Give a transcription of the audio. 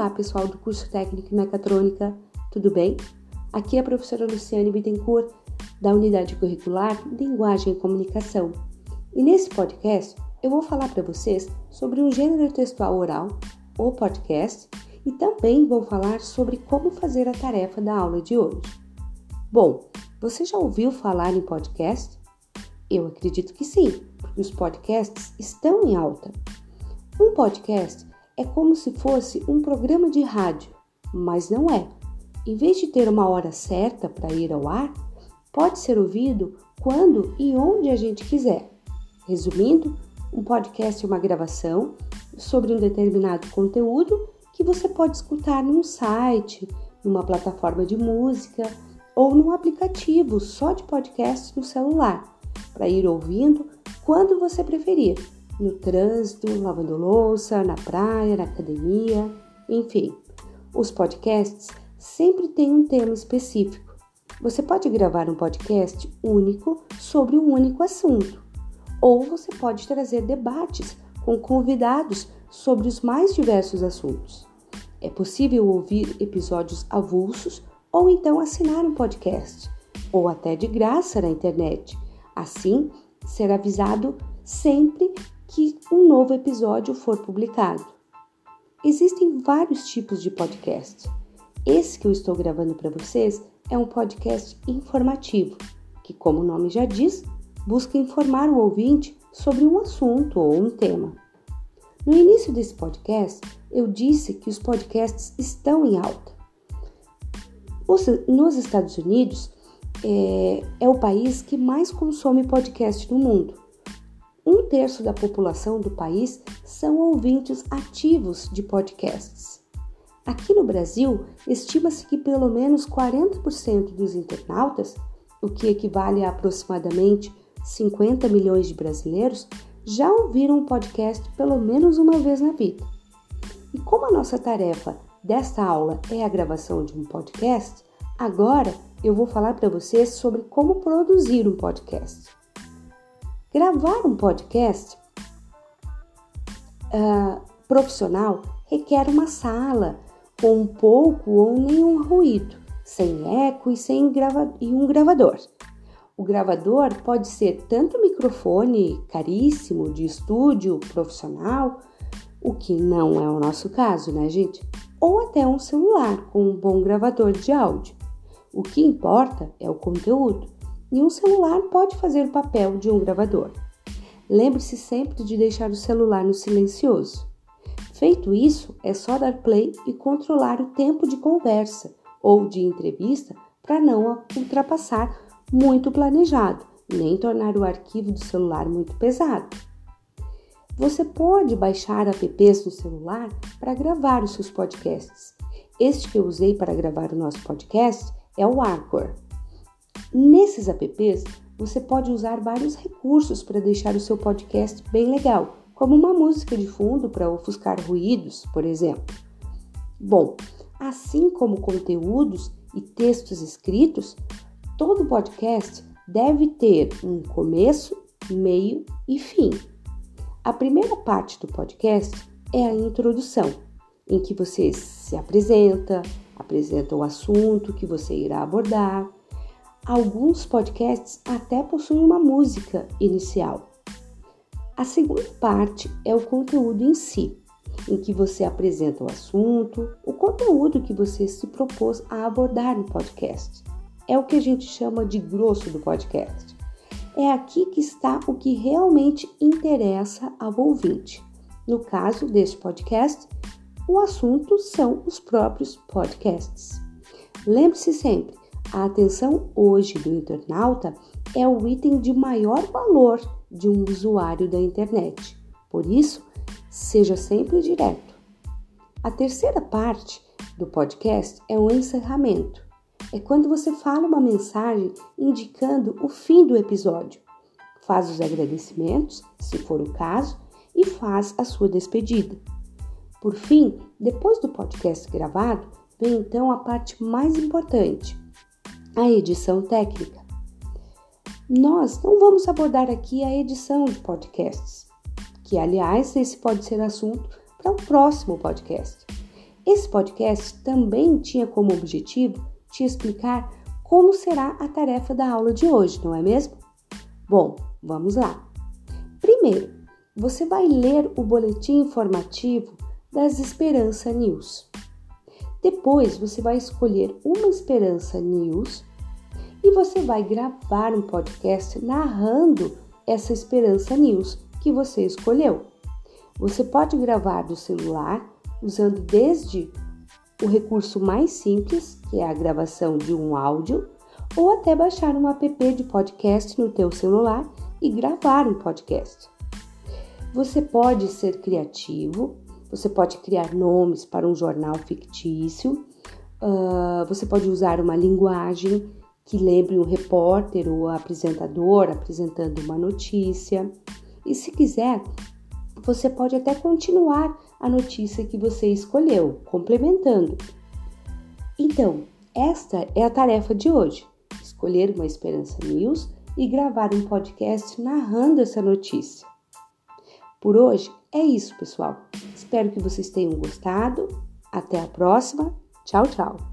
Olá, pessoal do curso técnico em mecatrônica, tudo bem? Aqui é a professora Luciane Bittencourt, da unidade curricular Linguagem e Comunicação. E nesse podcast eu vou falar para vocês sobre um gênero textual oral, o podcast, e também vou falar sobre como fazer a tarefa da aula de hoje. Bom, você já ouviu falar em podcast? Eu acredito que sim, porque os podcasts estão em alta. Um podcast é como se fosse um programa de rádio, mas não é. Em vez de ter uma hora certa para ir ao ar, pode ser ouvido quando e onde a gente quiser. Resumindo, um podcast é uma gravação sobre um determinado conteúdo que você pode escutar num site, numa plataforma de música ou num aplicativo só de podcast no celular, para ir ouvindo quando você preferir no trânsito, lavando louça, na praia, na academia, enfim. Os podcasts sempre têm um tema específico. Você pode gravar um podcast único sobre um único assunto, ou você pode trazer debates com convidados sobre os mais diversos assuntos. É possível ouvir episódios avulsos ou então assinar um podcast, ou até de graça na internet. Assim, ser avisado sempre que um novo episódio for publicado. Existem vários tipos de podcast. Esse que eu estou gravando para vocês é um podcast informativo, que, como o nome já diz, busca informar o ouvinte sobre um assunto ou um tema. No início desse podcast, eu disse que os podcasts estão em alta. Nos Estados Unidos, é, é o país que mais consome podcast no mundo um terço da população do país são ouvintes ativos de podcasts. Aqui no Brasil, estima-se que pelo menos 40% dos internautas, o que equivale a aproximadamente 50 milhões de brasileiros, já ouviram um podcast pelo menos uma vez na vida. E como a nossa tarefa desta aula é a gravação de um podcast, agora eu vou falar para vocês sobre como produzir um podcast. Gravar um podcast uh, profissional requer uma sala com pouco ou nenhum ruído, sem eco e sem grava e um gravador. O gravador pode ser tanto microfone caríssimo de estúdio profissional, o que não é o nosso caso, né, gente? Ou até um celular com um bom gravador de áudio. O que importa é o conteúdo e um celular pode fazer o papel de um gravador. Lembre-se sempre de deixar o celular no silencioso. Feito isso, é só dar play e controlar o tempo de conversa ou de entrevista para não ultrapassar muito planejado, nem tornar o arquivo do celular muito pesado. Você pode baixar apps no celular para gravar os seus podcasts. Este que eu usei para gravar o nosso podcast é o Anchor. Nesses apps, você pode usar vários recursos para deixar o seu podcast bem legal, como uma música de fundo para ofuscar ruídos, por exemplo. Bom, assim como conteúdos e textos escritos, todo podcast deve ter um começo, meio e fim. A primeira parte do podcast é a introdução, em que você se apresenta, apresenta o assunto que você irá abordar Alguns podcasts até possuem uma música inicial. A segunda parte é o conteúdo em si, em que você apresenta o assunto, o conteúdo que você se propôs a abordar no podcast. É o que a gente chama de grosso do podcast. É aqui que está o que realmente interessa ao ouvinte. No caso deste podcast, o assunto são os próprios podcasts. Lembre-se sempre, a atenção hoje do internauta é o item de maior valor de um usuário da internet. Por isso, seja sempre direto. A terceira parte do podcast é o encerramento. É quando você fala uma mensagem indicando o fim do episódio, faz os agradecimentos, se for o caso, e faz a sua despedida. Por fim, depois do podcast gravado, vem então a parte mais importante, a edição técnica. Nós não vamos abordar aqui a edição de podcasts, que aliás esse pode ser assunto para um próximo podcast. Esse podcast também tinha como objetivo te explicar como será a tarefa da aula de hoje, não é mesmo? Bom, vamos lá. Primeiro, você vai ler o boletim informativo das Esperança News. Depois, você vai escolher uma Esperança News e você vai gravar um podcast narrando essa Esperança News que você escolheu. Você pode gravar do celular usando desde o recurso mais simples, que é a gravação de um áudio, ou até baixar um app de podcast no teu celular e gravar um podcast. Você pode ser criativo, você pode criar nomes para um jornal fictício, uh, você pode usar uma linguagem que lembre um repórter ou apresentador apresentando uma notícia. E se quiser, você pode até continuar a notícia que você escolheu, complementando. Então, esta é a tarefa de hoje: escolher uma Esperança News e gravar um podcast narrando essa notícia. Por hoje é isso, pessoal. Espero que vocês tenham gostado. Até a próxima. Tchau, tchau.